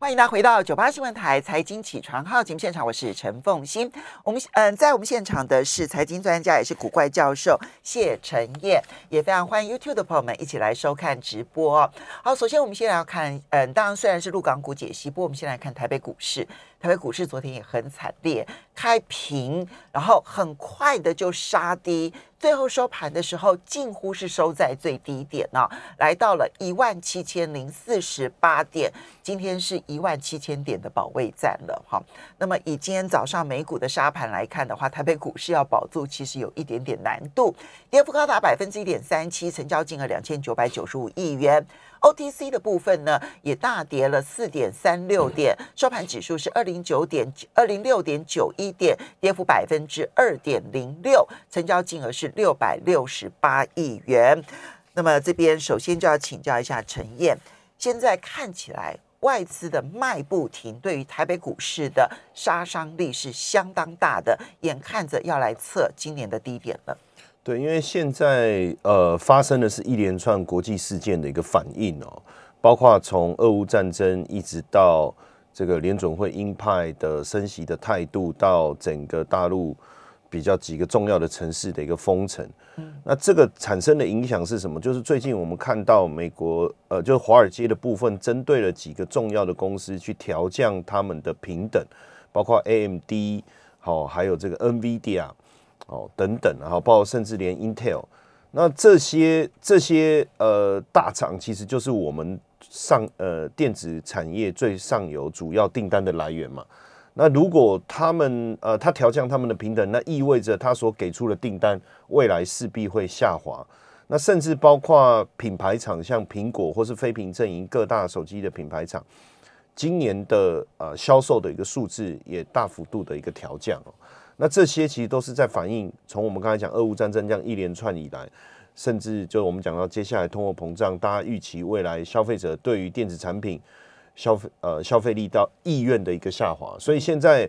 欢迎大家回到九八新闻台财经起床号节目现场，我是陈凤欣。我们嗯，在我们现场的是财经专家，也是古怪教授谢晨燕，也非常欢迎 YouTube 的朋友们一起来收看直播。好，首先我们先来要看，嗯，当然虽然是陆港股解析，不过我们先来看台北股市。台北股市昨天也很惨烈，开平，然后很快的就杀低，最后收盘的时候近乎是收在最低点呢，来到了一万七千零四十八点，今天是一万七千点的保卫战了哈。那么以今天早上美股的沙盘来看的话，台北股市要保住其实有一点点难度，跌幅高达百分之一点三七，成交金额两千九百九十五亿元。OTC 的部分呢，也大跌了四点三六点，收盘指数是二零九点二零六点九一点，跌幅百分之二点零六，成交金额是六百六十八亿元。那么这边首先就要请教一下陈燕，现在看起来外资的卖不停，对于台北股市的杀伤力是相当大的，眼看着要来测今年的低点了。对，因为现在呃发生的是一连串国际事件的一个反应哦，包括从俄乌战争一直到这个联准会鹰派的升息的态度，到整个大陆比较几个重要的城市的一个封城。嗯，那这个产生的影响是什么？就是最近我们看到美国呃，就是华尔街的部分，针对了几个重要的公司去调降他们的平等，包括 AMD 好，还有这个 NVIDIA。哦，等等，然后包括甚至连 Intel，那这些这些呃大厂其实就是我们上呃电子产业最上游主要订单的来源嘛。那如果他们呃他调降他们的平等，那意味着他所给出的订单未来势必会下滑。那甚至包括品牌厂，像苹果或是非屏阵营各大手机的品牌厂，今年的呃销售的一个数字也大幅度的一个调降哦。那这些其实都是在反映，从我们刚才讲俄乌战争这样一连串以来，甚至就我们讲到接下来通货膨胀，大家预期未来消费者对于电子产品消费呃消费力到意愿的一个下滑，所以现在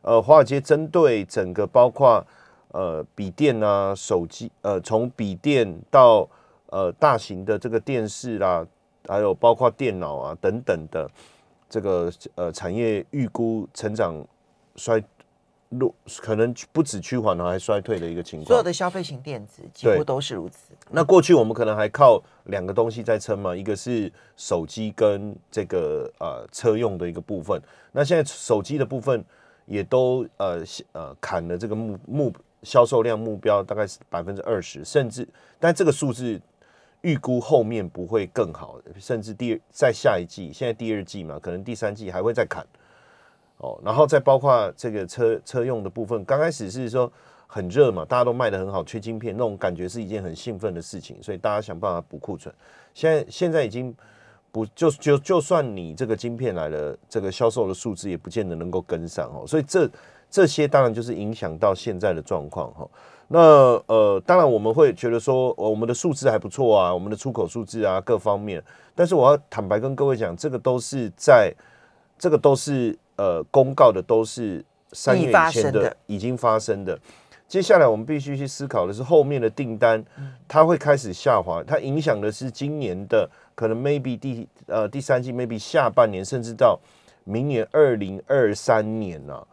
呃华尔街针对整个包括呃笔电啊手机呃从笔电到呃大型的这个电视啦，还有包括电脑啊等等的这个呃产业预估成长衰。路可能不止趋缓了，还衰退的一个情况。所有的消费型电子几乎都是如此。那过去我们可能还靠两个东西在撑嘛，一个是手机跟这个呃车用的一个部分。那现在手机的部分也都呃呃砍了这个目目销售量目标，大概是百分之二十，甚至但这个数字预估后面不会更好，甚至第在下一季，现在第二季嘛，可能第三季还会再砍。哦，然后再包括这个车车用的部分，刚开始是说很热嘛，大家都卖的很好，缺晶片那种感觉是一件很兴奋的事情，所以大家想办法补库存。现在现在已经不就就就算你这个晶片来了，这个销售的数字也不见得能够跟上哦。所以这这些当然就是影响到现在的状况哈。那呃，当然我们会觉得说我们的数字还不错啊，我们的出口数字啊各方面，但是我要坦白跟各位讲，这个都是在这个都是。呃，公告的都是三月以前的已经发生的。接下来我们必须去思考的是后面的订单，它会开始下滑，它影响的是今年的可能 maybe 第呃第三季 maybe 下半年，甚至到明年二零二三年呢。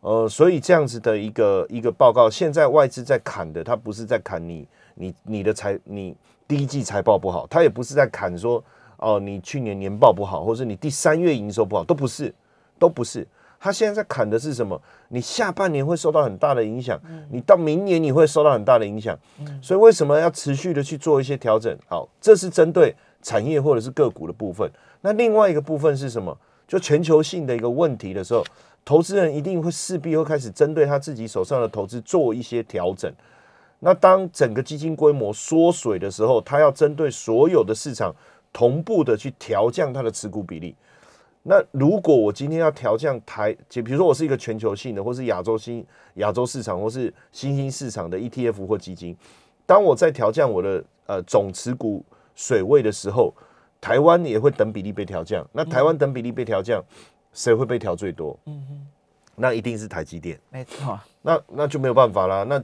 呃，所以这样子的一个一个报告，现在外资在砍的，它不是在砍你你你的财你第一季财报不好，它也不是在砍说哦你去年年报不好，或者你第三月营收不好，都不是。都不是，他现在在砍的是什么？你下半年会受到很大的影响，你到明年你会受到很大的影响，所以为什么要持续的去做一些调整？好，这是针对产业或者是个股的部分。那另外一个部分是什么？就全球性的一个问题的时候，投资人一定会势必会开始针对他自己手上的投资做一些调整。那当整个基金规模缩水的时候，他要针对所有的市场同步的去调降它的持股比例。那如果我今天要调降台，就比如说我是一个全球性的，或是亚洲新亚洲市场，或是新兴市场的 ETF 或基金，当我在调降我的呃总持股水位的时候，台湾也会等比例被调降。那台湾等比例被调降，谁会被调最多？嗯哼，那一定是台积电。没错。那那就没有办法啦。那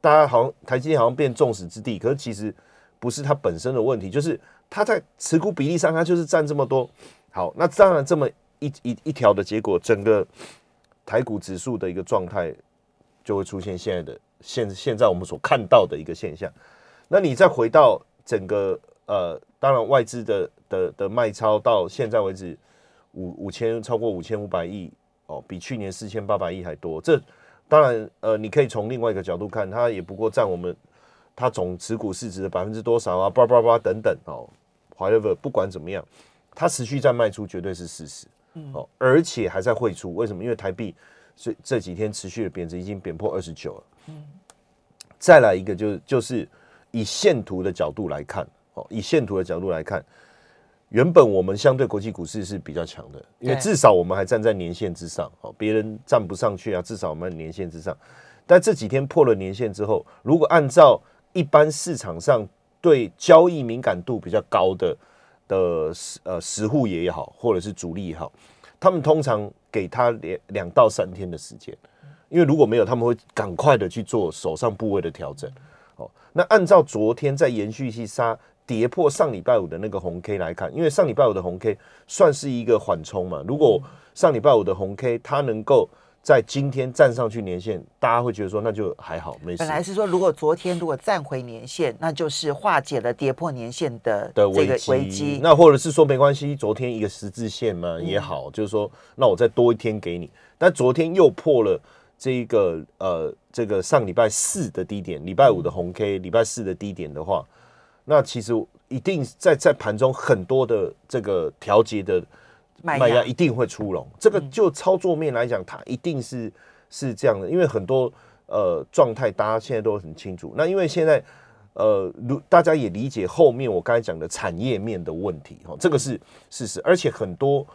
大家好像台积电好像变众矢之的，可是其实不是它本身的问题，就是它在持股比例上，它就是占这么多。好，那当然这么一一一条的结果，整个台股指数的一个状态就会出现现在的现现在我们所看到的一个现象。那你再回到整个呃，当然外资的的的卖超到现在为止五五千超过五千五百亿哦，比去年四千八百亿还多。这当然呃，你可以从另外一个角度看，它也不过占我们它总持股市值的百分之多少啊，叭叭叭等等哦，whatever，不管怎么样，它持续在卖出绝对是事实。哦，而且还在汇出，为什么？因为台币这这几天持续的贬值，已经贬破二十九了。嗯，再来一个，就是就是以线图的角度来看，哦，以线图的角度来看，原本我们相对国际股市是比较强的，因为至少我们还站在年线之上，哦，别人站不上去啊，至少我们年线之上。但这几天破了年线之后，如果按照一般市场上对交易敏感度比较高的。的呃实户也好，或者是主力也好，他们通常给他两两到三天的时间，因为如果没有，他们会赶快的去做手上部位的调整。哦，那按照昨天在延续性杀跌破上礼拜五的那个红 K 来看，因为上礼拜五的红 K 算是一个缓冲嘛，如果上礼拜五的红 K 它能够。在今天站上去年线，大家会觉得说那就还好，没事。本来是说，如果昨天如果站回年线，那就是化解了跌破年线的的危机。那或者是说没关系，昨天一个十字线嘛也好，就是说那我再多一天给你。但昨天又破了这一个呃这个上礼拜四的低点，礼拜五的红 K，礼拜四的低点的话，那其实一定在在盘中很多的这个调节的。卖压一定会出笼，这个就操作面来讲，它一定是是这样的，因为很多呃状态大家现在都很清楚。那因为现在呃，如大家也理解后面我刚才讲的产业面的问题哈，这个是事实，而且很多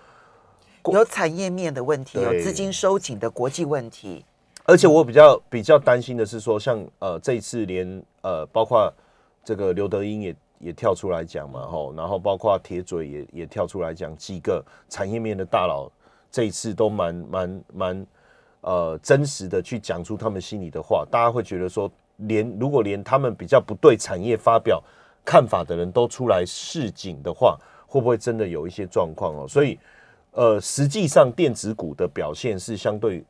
有产业面的问题，有资金收紧的国际问题，而且我比较比较担心的是说，像呃这一次连呃包括这个刘德英也。也跳出来讲嘛，吼，然后包括铁嘴也也跳出来讲，几个产业面的大佬这一次都蛮蛮蛮呃真实的去讲出他们心里的话，大家会觉得说，连如果连他们比较不对产业发表看法的人都出来示警的话，会不会真的有一些状况哦？所以呃，实际上电子股的表现是相对。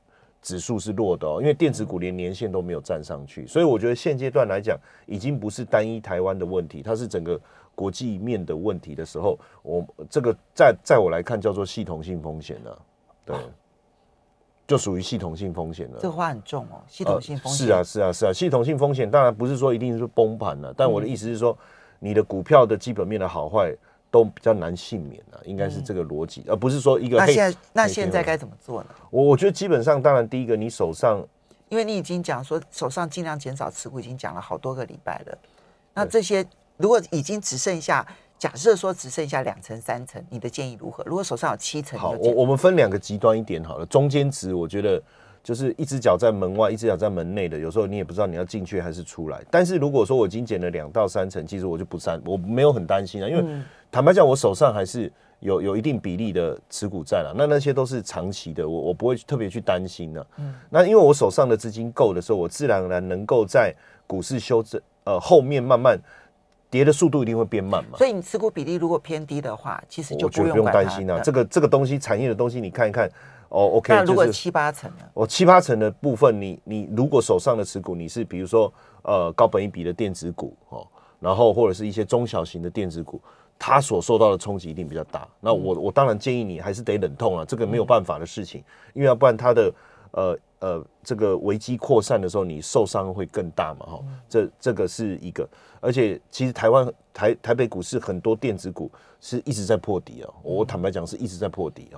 指数是弱的哦，因为电子股连年线都没有站上去，所以我觉得现阶段来讲，已经不是单一台湾的问题，它是整个国际面的问题的时候，我这个在在我来看叫做系统性风险了，对，就属于系统性风险了。这个话很重哦，系统性风险是啊是啊是啊，系统性风险当然不是说一定是崩盘了，但我的意思是说，你的股票的基本面的好坏。都比较难幸免啊，应该是这个逻辑，而不是说一个。那现在那现在该怎么做呢？我我觉得基本上，当然第一个，你手上，因为你已经讲说手上尽量减少持股，已经讲了好多个礼拜了。那这些如果已经只剩下，假设说只剩下两层三层，你的建议如何？如果手上有七层，好，我我们分两个极端一点好了，中间值我觉得就是一只脚在门外，一只脚在门内的，有时候你也不知道你要进去还是出来。但是如果说我已经减了两到三层，其实我就不担，我没有很担心啊，因为。坦白讲，我手上还是有有一定比例的持股在了，那那些都是长期的，我我不会特别去担心的。嗯，那因为我手上的资金够的时候，我自然而然能够在股市修正呃后面慢慢跌的速度一定会变慢嘛。所以你持股比例如果偏低的话，其实就不用担心啊。这个这个东西产业的东西，你看一看哦，OK。那如果七八成呢？我七八成的部分，你你如果手上的持股你是比如说呃高本一比的电子股哦，然后或者是一些中小型的电子股。它所受到的冲击一定比较大，那我我当然建议你还是得忍痛啊，这个没有办法的事情，因为要不然他的呃呃这个危机扩散的时候，你受伤会更大嘛哈，这这个是一个，而且其实台湾台台北股市很多电子股是一直在破底啊，我坦白讲是一直在破底啊，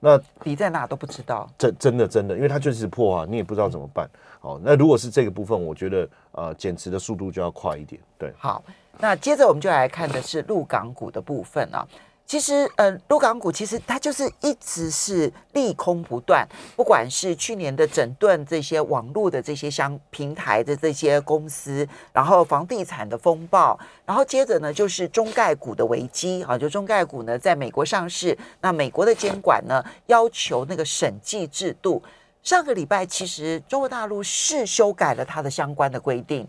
那底在哪都不知道，真真的真的，因为它就是破啊，你也不知道怎么办，哦，那如果是这个部分，我觉得呃减持的速度就要快一点，对，好。那接着我们就来看的是陆港股的部分啊。其实，呃，陆港股其实它就是一直是利空不断，不管是去年的整顿这些网络的这些相平台的这些公司，然后房地产的风暴，然后接着呢就是中概股的危机啊，就中概股呢在美国上市，那美国的监管呢要求那个审计制度，上个礼拜其实中国大陆是修改了它的相关的规定。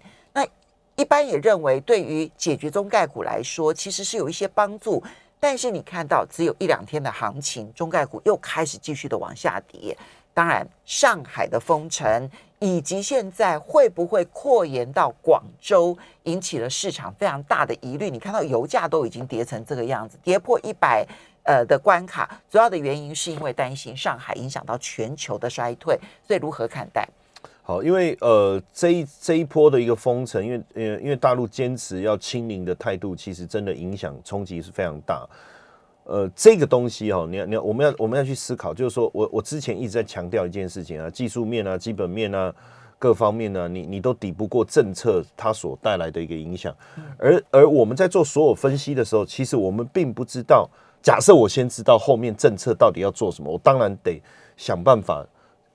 一般也认为，对于解决中概股来说，其实是有一些帮助。但是你看到只有一两天的行情，中概股又开始继续的往下跌。当然，上海的封城以及现在会不会扩延到广州，引起了市场非常大的疑虑。你看到油价都已经跌成这个样子，跌破一百呃的关卡，主要的原因是因为担心上海影响到全球的衰退。所以如何看待？好，因为呃这一这一波的一个封城，因为呃因为大陆坚持要清零的态度，其实真的影响冲击是非常大。呃，这个东西哦，你要你要我们要我们要去思考，就是说我我之前一直在强调一件事情啊，技术面啊、基本面啊各方面呢，你你都抵不过政策它所带来的一个影响。而而我们在做所有分析的时候，其实我们并不知道，假设我先知道后面政策到底要做什么，我当然得想办法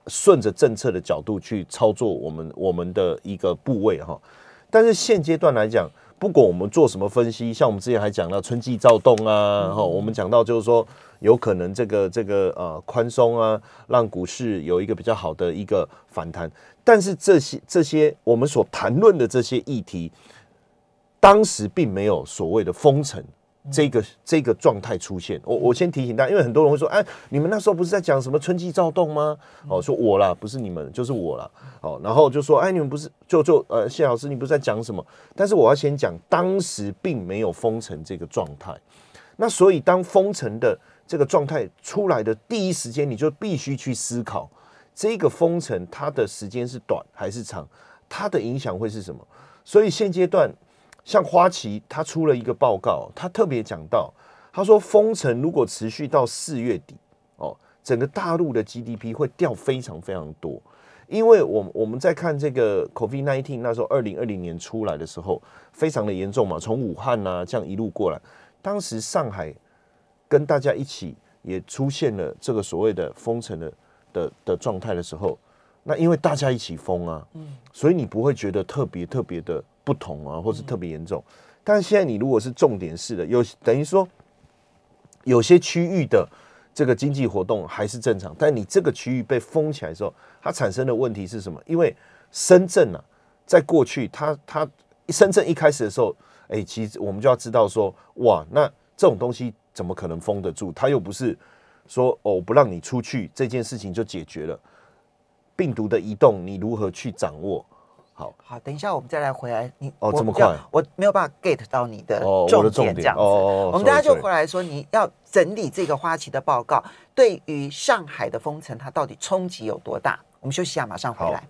顺着政策的角度去操作我们我们的一个部位哈。但是现阶段来讲，不管我们做什么分析，像我们之前还讲到春季躁动啊，哈，我们讲到就是说有可能这个这个呃宽松啊，让股市有一个比较好的一个反弹。但是这些这些我们所谈论的这些议题，当时并没有所谓的封城。这个这个状态出现，我我先提醒大家，因为很多人会说，哎，你们那时候不是在讲什么春季躁动吗？哦，说我啦，不是你们，就是我啦。哦，然后就说，哎，你们不是就就呃，谢老师，你不是在讲什么？但是我要先讲，当时并没有封城这个状态。那所以当封城的这个状态出来的第一时间，你就必须去思考，这个封城它的时间是短还是长，它的影响会是什么？所以现阶段。像花旗，他出了一个报告，他特别讲到，他说封城如果持续到四月底，哦，整个大陆的 GDP 会掉非常非常多，因为我我们在看这个 COVID nineteen 那时候二零二零年出来的时候，非常的严重嘛，从武汉呐这样一路过来，当时上海跟大家一起也出现了这个所谓的封城的的的状态的时候，那因为大家一起封啊，嗯，所以你不会觉得特别特别的。不同啊，或是特别严重，但是现在你如果是重点式的，有等于说有些区域的这个经济活动还是正常，但你这个区域被封起来的时候，它产生的问题是什么？因为深圳啊，在过去它它深圳一开始的时候，哎，其实我们就要知道说，哇，那这种东西怎么可能封得住？它又不是说哦不让你出去，这件事情就解决了。病毒的移动，你如何去掌握？好好，等一下我们再来回来。你哦，这么快，我没有办法 get 到你的重点，这样子。我们大家就回来说，你要整理这个花旗的报告，对于上海的封城，它到底冲击有多大？我们休息一下，马上回来。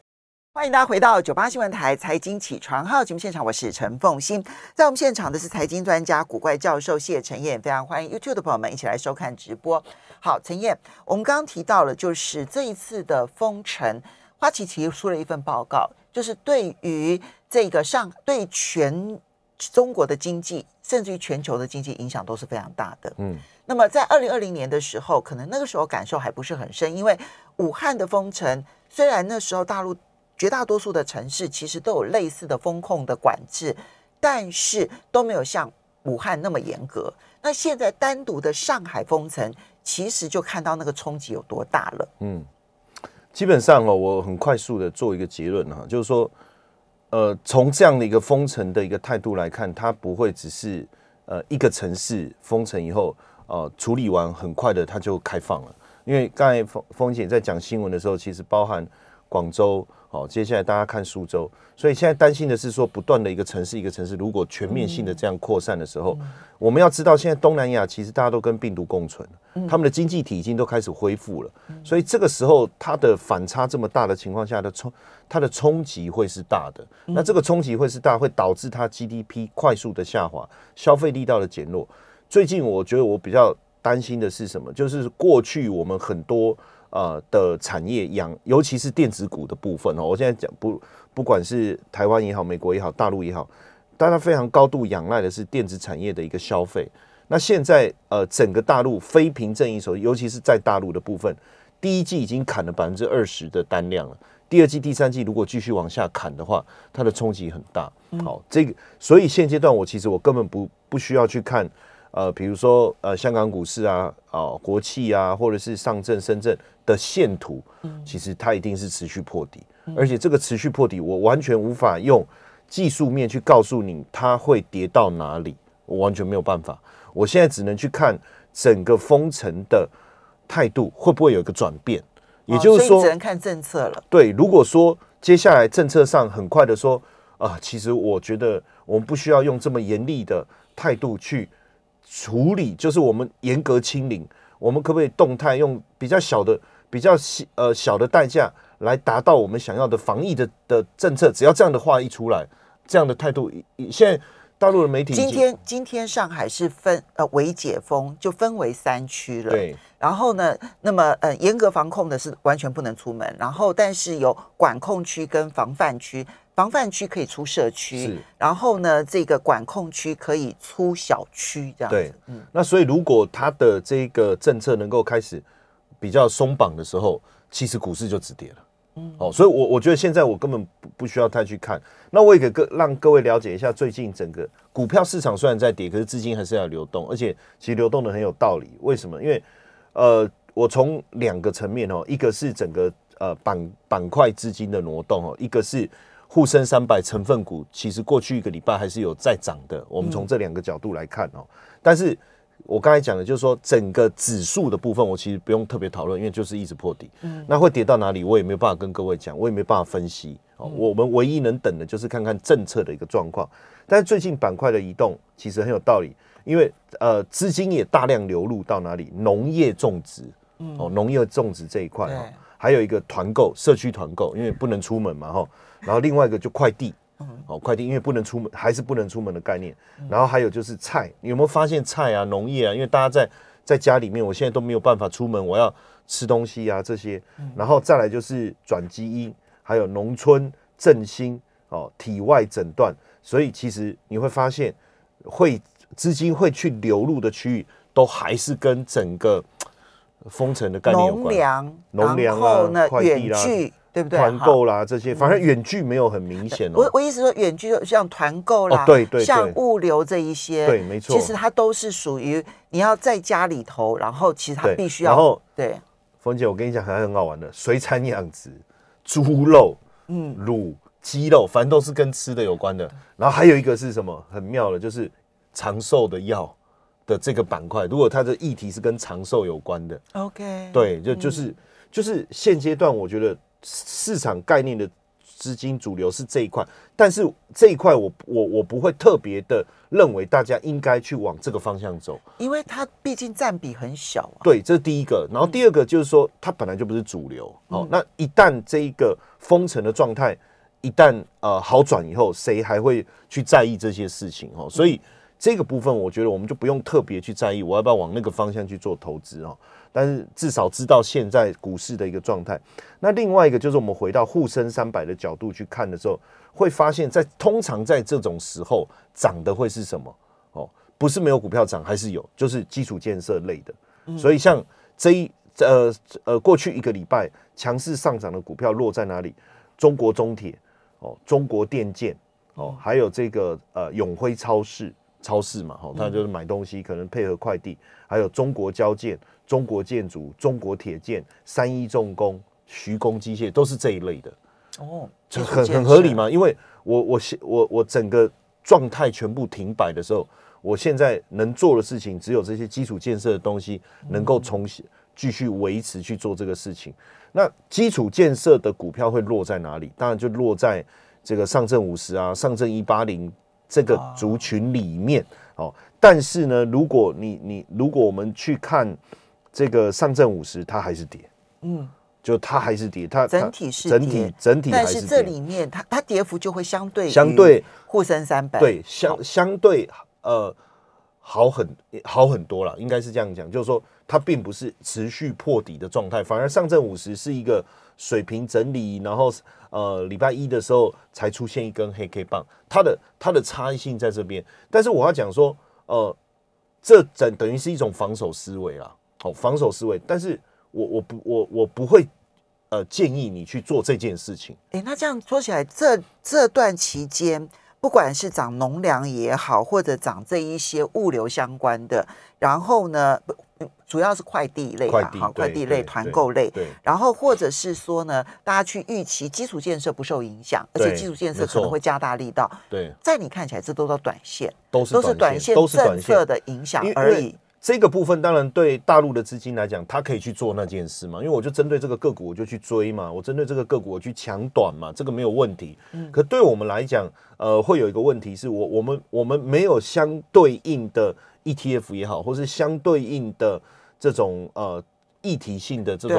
欢迎大家回到九八新闻台财经起床号节目现场，我是陈凤欣。在我们现场的是财经专家古怪教授谢陈燕，非常欢迎 YouTube 的朋友们一起来收看直播。好，陈燕，我们刚刚提到了，就是这一次的封城，花旗提出了一份报告。就是对于这个上对全中国的经济，甚至于全球的经济影响都是非常大的。嗯，那么在二零二零年的时候，可能那个时候感受还不是很深，因为武汉的封城，虽然那时候大陆绝大多数的城市其实都有类似的风控的管制，但是都没有像武汉那么严格。那现在单独的上海封城，其实就看到那个冲击有多大了。嗯。基本上哦，我很快速的做一个结论哈，就是说，呃，从这样的一个封城的一个态度来看，它不会只是呃一个城市封城以后，呃处理完很快的它就开放了，因为刚才风风姐在讲新闻的时候，其实包含广州。好，接下来大家看苏州，所以现在担心的是说，不断的一个城市一个城市，如果全面性的这样扩散的时候，我们要知道，现在东南亚其实大家都跟病毒共存，他们的经济体已经都开始恢复了，所以这个时候它的反差这么大的情况下的冲，它的冲击会是大的。那这个冲击会是大，会导致它 GDP 快速的下滑，消费力道的减弱。最近我觉得我比较担心的是什么？就是过去我们很多。呃的产业养，尤其是电子股的部分哦。我现在讲不，不管是台湾也好，美国也好，大陆也好，大家非常高度仰赖的是电子产业的一个消费。那现在呃，整个大陆非凭证一手，尤其是在大陆的部分，第一季已经砍了百分之二十的单量了。第二季、第三季如果继续往下砍的话，它的冲击很大。好，这个所以现阶段我其实我根本不不需要去看。呃，比如说呃，香港股市啊，啊，国企啊，或者是上证、深圳的线图，其实它一定是持续破底，而且这个持续破底，我完全无法用技术面去告诉你它会跌到哪里，我完全没有办法。我现在只能去看整个封城的态度会不会有一个转变，也就是说，只能看政策了。对，如果说接下来政策上很快的说啊，其实我觉得我们不需要用这么严厉的态度去处理，就是我们严格清零，我们可不可以动态用比较小的、比较小呃小的代价来达到我们想要的防疫的的政策？只要这样的话一出来，这样的态度，现在。大陆的媒体今天今天上海是分呃为解封，就分为三区了。对。然后呢，那么呃严格防控的是完全不能出门，然后但是有管控区跟防范区，防范区可以出社区，然后呢这个管控区可以出小区这样。对。嗯。那所以如果它的这个政策能够开始比较松绑的时候，其实股市就止跌了。嗯，哦，所以，我我觉得现在我根本不不需要太去看。那我也给各让各位了解一下，最近整个股票市场虽然在跌，可是资金还是要流动，而且其实流动的很有道理。为什么？因为呃，我从两个层面哦，一个是整个呃板板块资金的挪动哦，一个是沪深三百成分股，其实过去一个礼拜还是有在涨的。我们从这两个角度来看哦，但是。我刚才讲的，就是说整个指数的部分，我其实不用特别讨论，因为就是一直破底。嗯，那会跌到哪里，我也没有办法跟各位讲，我也没办法分析。哦，我们唯一能等的就是看看政策的一个状况。但是最近板块的移动其实很有道理，因为呃资金也大量流入到哪里？农业种植，哦，农业种植这一块哦，还有一个团购，社区团购，因为不能出门嘛，哈。然后另外一个就快递。哦，快递因为不能出门，还是不能出门的概念。然后还有就是菜，你有没有发现菜啊、农业啊？因为大家在在家里面，我现在都没有办法出门，我要吃东西啊这些。然后再来就是转基因，还有农村振兴哦，体外诊断。所以其实你会发现，会资金会去流入的区域，都还是跟整个封城的概念有关。农粮，农粮啊，快递啦。对不对？团购啦，这些反正远距没有很明显哦。我我意思说，远距像团购啦，对对，像物流这一些，对，没错。其实它都是属于你要在家里头，然后其实它必须要。然后对，冯姐，我跟你讲还很好玩的，水产养殖、猪肉、嗯、乳、鸡肉，反正都是跟吃的有关的。然后还有一个是什么很妙的，就是长寿的药的这个板块，如果它的议题是跟长寿有关的，OK，对，就就是就是现阶段我觉得。市场概念的资金主流是这一块，但是这一块我我我不会特别的认为大家应该去往这个方向走，因为它毕竟占比很小。啊对，这是第一个。然后第二个就是说，它本来就不是主流。哦，那一旦这一个封城的状态一旦呃好转以后，谁还会去在意这些事情？哦，所以这个部分我觉得我们就不用特别去在意，我要不要往那个方向去做投资哦。但是至少知道现在股市的一个状态。那另外一个就是我们回到沪深三百的角度去看的时候，会发现，在通常在这种时候涨的会是什么？哦，不是没有股票涨，还是有，就是基础建设类的。所以像这一呃呃过去一个礼拜强势上涨的股票落在哪里？中国中铁哦，中国电建哦，还有这个呃永辉超市超市嘛，哈，它就是买东西可能配合快递，还有中国交建。中国建筑、中国铁建、三一重工、徐工机械都是这一类的哦，就很很合理嘛。因为我我我我整个状态全部停摆的时候，我现在能做的事情只有这些基础建设的东西能够重新继续维持去做这个事情。那基础建设的股票会落在哪里？当然就落在这个上证五十啊、上证一八零这个族群里面哦。但是呢，如果你你如果我们去看。这个上证五十它还是跌，嗯，就它还是跌，它整体是整体整体，但是这里面它它跌幅就会相对相对。沪深三百。对相相对呃好很好很多了，应该是这样讲，就是说它并不是持续破底的状态，反而上证五十是一个水平整理，然后呃礼拜一的时候才出现一根黑 K 棒，它的它的差异性在这边，但是我要讲说呃这等等于是一种防守思维啦。好，防守思维，但是我我不我我不会呃建议你去做这件事情。哎，那这样说起来，这这段期间不管是涨农粮也好，或者涨这一些物流相关的，然后呢，主要是快递类吧，哈，快递类、团购类，对然后或者是说呢，大家去预期基础建设不受影响，而且基础建设可能会加大力道，对，在你看起来，这都是短线，都是都是短线政策。的影响而已。这个部分当然对大陆的资金来讲，他可以去做那件事嘛，因为我就针对这个个股我就去追嘛，我针对这个个股我去抢短嘛，这个没有问题。嗯可对我们来讲，呃，会有一个问题是我我们我们没有相对应的 ETF 也好，或是相对应的这种呃议题性的这种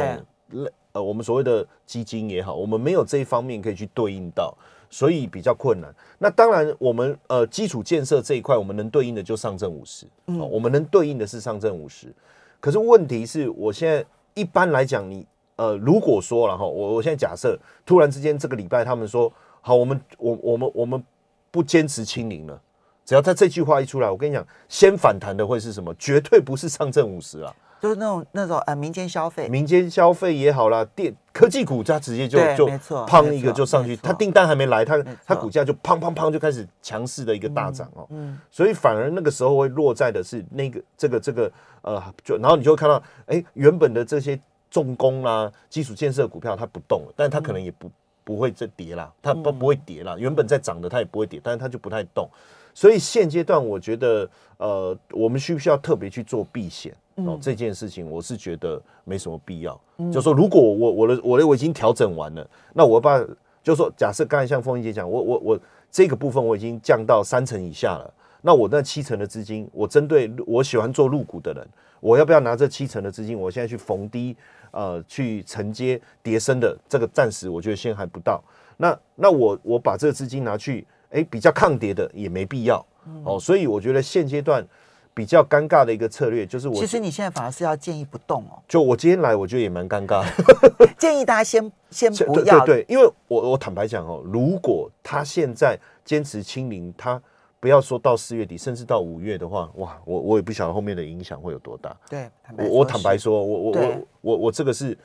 类呃我们所谓的基金也好，我们没有这一方面可以去对应到。所以比较困难。那当然，我们呃基础建设这一块，我们能对应的就上证五十、嗯哦，我们能对应的是上证五十。可是问题是我现在一般来讲，你呃如果说了哈，我我现在假设突然之间这个礼拜他们说好，我们我我们我们不坚持清零了。只要他这句话一出来，我跟你讲，先反弹的会是什么？绝对不是上证五十啊，就是那种那种呃民间消费，民间消费也好啦，电科技股它直接就就砰一个就上去它订单还没来，它错。它股价就砰砰砰就开始强势的一个大涨哦，嗯所以反而那个时候会落在的是那个这个这个呃，就然后你就会看到，哎，原本的这些重工啦、基础建设股票它不动了，但它可能也不不会再跌啦，它不不会跌啦，原本在涨的它也不会跌，但是它就不太动。所以现阶段，我觉得，呃，我们需不需要特别去做避险？哦，这件事情我是觉得没什么必要。就说如果我我的我的我已经调整完了，那我把就说假设刚才像凤英姐讲，我我我这个部分我已经降到三成以下了，那我那七成的资金，我针对我喜欢做入股的人，我要不要拿这七成的资金，我现在去逢低呃去承接叠升的这个暂时我觉得现在还不到。那那我我把这个资金拿去，哎，比较抗跌的也没必要、哦，所以我觉得现阶段比较尴尬的一个策略就是我其实你现在反而是要建议不动哦，就我今天来，我觉得也蛮尴尬的。建议大家先先不要，对对，因为我我坦白讲哦，如果他现在坚持清零，他不要说到四月底，甚至到五月的话，哇，我我也不晓得后面的影响会有多大。对坦我我坦白说，我我我我我这个是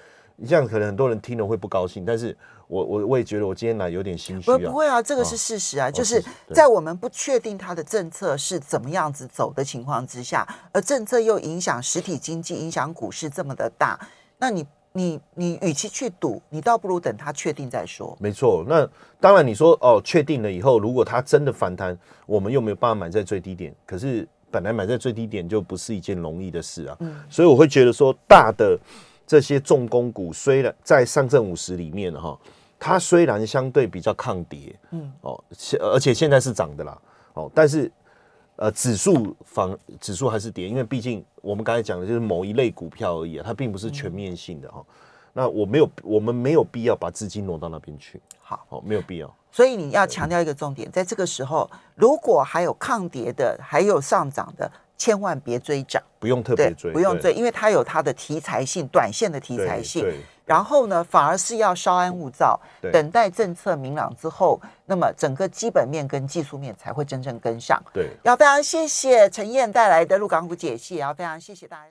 这样，可能很多人听了会不高兴，但是我我我也觉得我今天来有点心虚啊。不不会啊，这个是事实啊，就是在我们不确定它的政策是怎么样子走的情况之下，而政策又影响实体经济、影响股市这么的大，那你你你与其去赌，你倒不如等它确定再说。没错，那当然你说哦，确定了以后，如果它真的反弹，我们又没有办法买在最低点，可是本来买在最低点就不是一件容易的事啊。所以我会觉得说，大的这些重工股虽然在上证五十里面哈，它虽然相对比较抗跌，嗯，哦，而且现在是涨的啦，哦，但是呃，指数反指数还是跌，因为毕竟我们刚才讲的就是某一类股票而已啊，它并不是全面性的哈。那我没有，我们没有必要把资金挪到那边去，好，哦，没有必要。所以你要强调一个重点，在这个时候，如果还有抗跌的，还有上涨的，千万别追涨，不用特别，追，不用追，因为它有它的题材性，短线的题材性。然后呢，反而是要稍安勿躁，等待政策明朗之后，那么整个基本面跟技术面才会真正跟上。对。要非常谢谢陈燕带来的陆港股解析，也要非常谢谢大家。